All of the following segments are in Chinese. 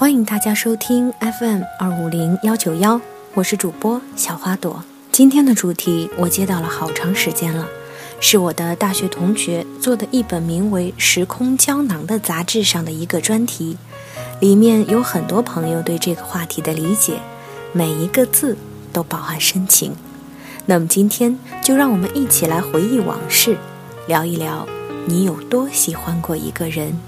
欢迎大家收听 FM 二五零幺九幺，我是主播小花朵。今天的主题我接到了好长时间了，是我的大学同学做的一本名为《时空胶囊》的杂志上的一个专题，里面有很多朋友对这个话题的理解，每一个字都饱含深情。那么今天就让我们一起来回忆往事，聊一聊你有多喜欢过一个人。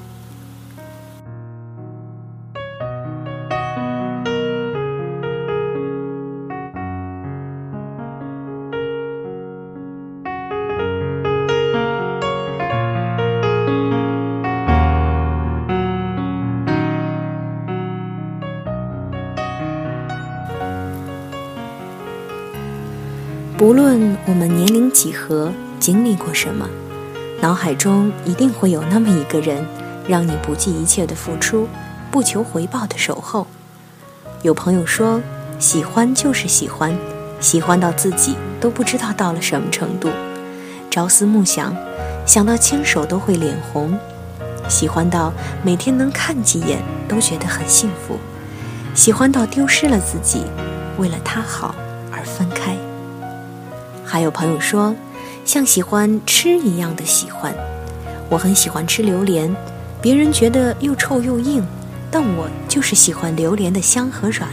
不论我们年龄几何，经历过什么，脑海中一定会有那么一个人，让你不计一切的付出，不求回报的守候。有朋友说，喜欢就是喜欢，喜欢到自己都不知道到了什么程度，朝思暮想，想到牵手都会脸红，喜欢到每天能看几眼都觉得很幸福，喜欢到丢失了自己，为了他好而分开。还有朋友说，像喜欢吃一样的喜欢。我很喜欢吃榴莲，别人觉得又臭又硬，但我就是喜欢榴莲的香和软。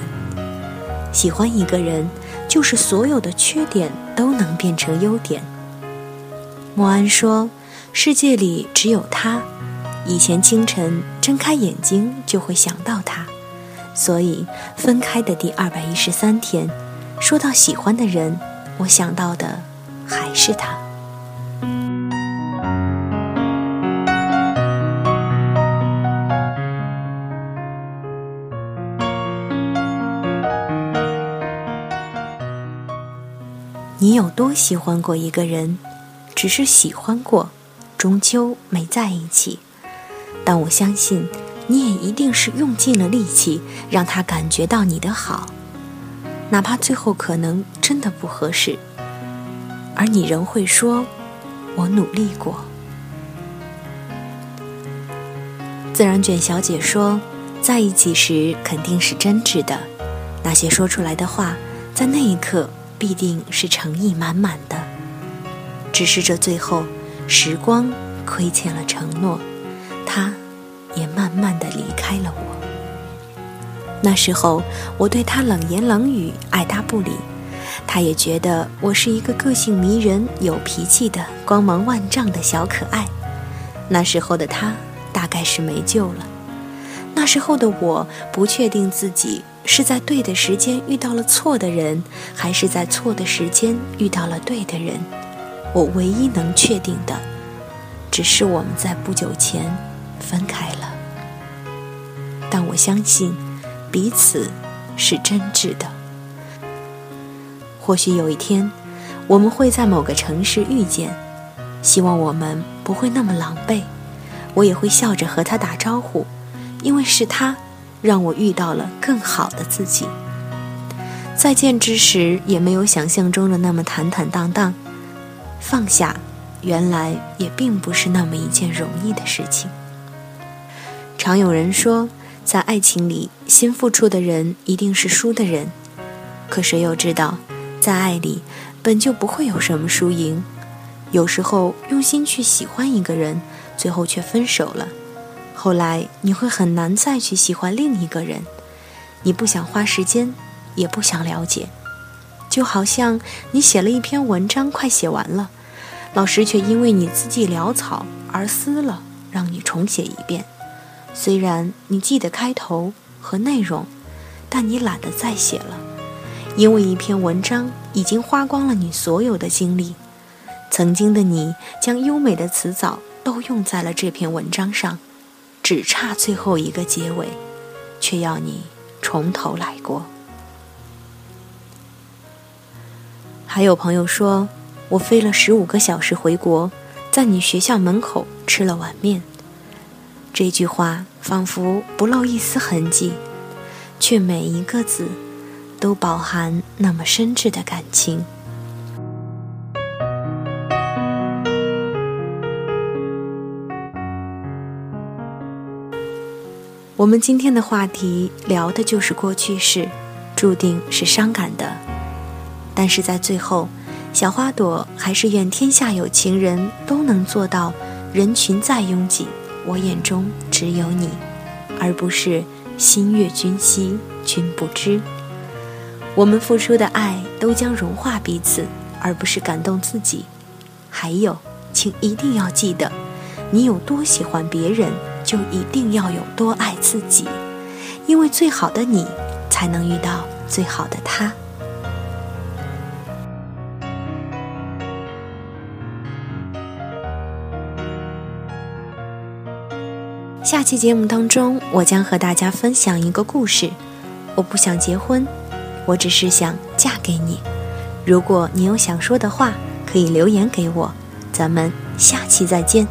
喜欢一个人，就是所有的缺点都能变成优点。莫安说，世界里只有他，以前清晨睁开眼睛就会想到他，所以分开的第二百一十三天，说到喜欢的人。我想到的还是他。你有多喜欢过一个人？只是喜欢过，终究没在一起。但我相信，你也一定是用尽了力气，让他感觉到你的好。哪怕最后可能真的不合适，而你仍会说：“我努力过。”自然卷小姐说：“在一起时肯定是真挚的，那些说出来的话，在那一刻必定是诚意满满的。只是这最后，时光亏欠了承诺，他也慢慢的离开了我。”那时候，我对他冷言冷语，爱搭不理。他也觉得我是一个个性迷人、有脾气的、光芒万丈的小可爱。那时候的他，大概是没救了。那时候的我，不确定自己是在对的时间遇到了错的人，还是在错的时间遇到了对的人。我唯一能确定的，只是我们在不久前分开了。但我相信。彼此是真挚的。或许有一天，我们会在某个城市遇见，希望我们不会那么狼狈，我也会笑着和他打招呼，因为是他让我遇到了更好的自己。再见之时，也没有想象中的那么坦坦荡荡，放下，原来也并不是那么一件容易的事情。常有人说。在爱情里，先付出的人一定是输的人。可谁又知道，在爱里本就不会有什么输赢。有时候用心去喜欢一个人，最后却分手了。后来你会很难再去喜欢另一个人。你不想花时间，也不想了解。就好像你写了一篇文章，快写完了，老师却因为你字迹潦草而撕了，让你重写一遍。虽然你记得开头和内容，但你懒得再写了，因为一篇文章已经花光了你所有的精力。曾经的你将优美的词藻都用在了这篇文章上，只差最后一个结尾，却要你从头来过。还有朋友说，我飞了十五个小时回国，在你学校门口吃了碗面。这句话仿佛不露一丝痕迹，却每一个字都饱含那么深挚的感情。我们今天的话题聊的就是过去式，注定是伤感的。但是在最后，小花朵还是愿天下有情人都能做到，人群再拥挤，我眼中只有你，而不是心悦君兮君不知。我们付出的爱都将融化彼此，而不是感动自己。还有，请一定要记得，你有多喜欢别人。就一定要有多爱自己，因为最好的你才能遇到最好的他。下期节目当中，我将和大家分享一个故事。我不想结婚，我只是想嫁给你。如果你有想说的话，可以留言给我。咱们下期再见。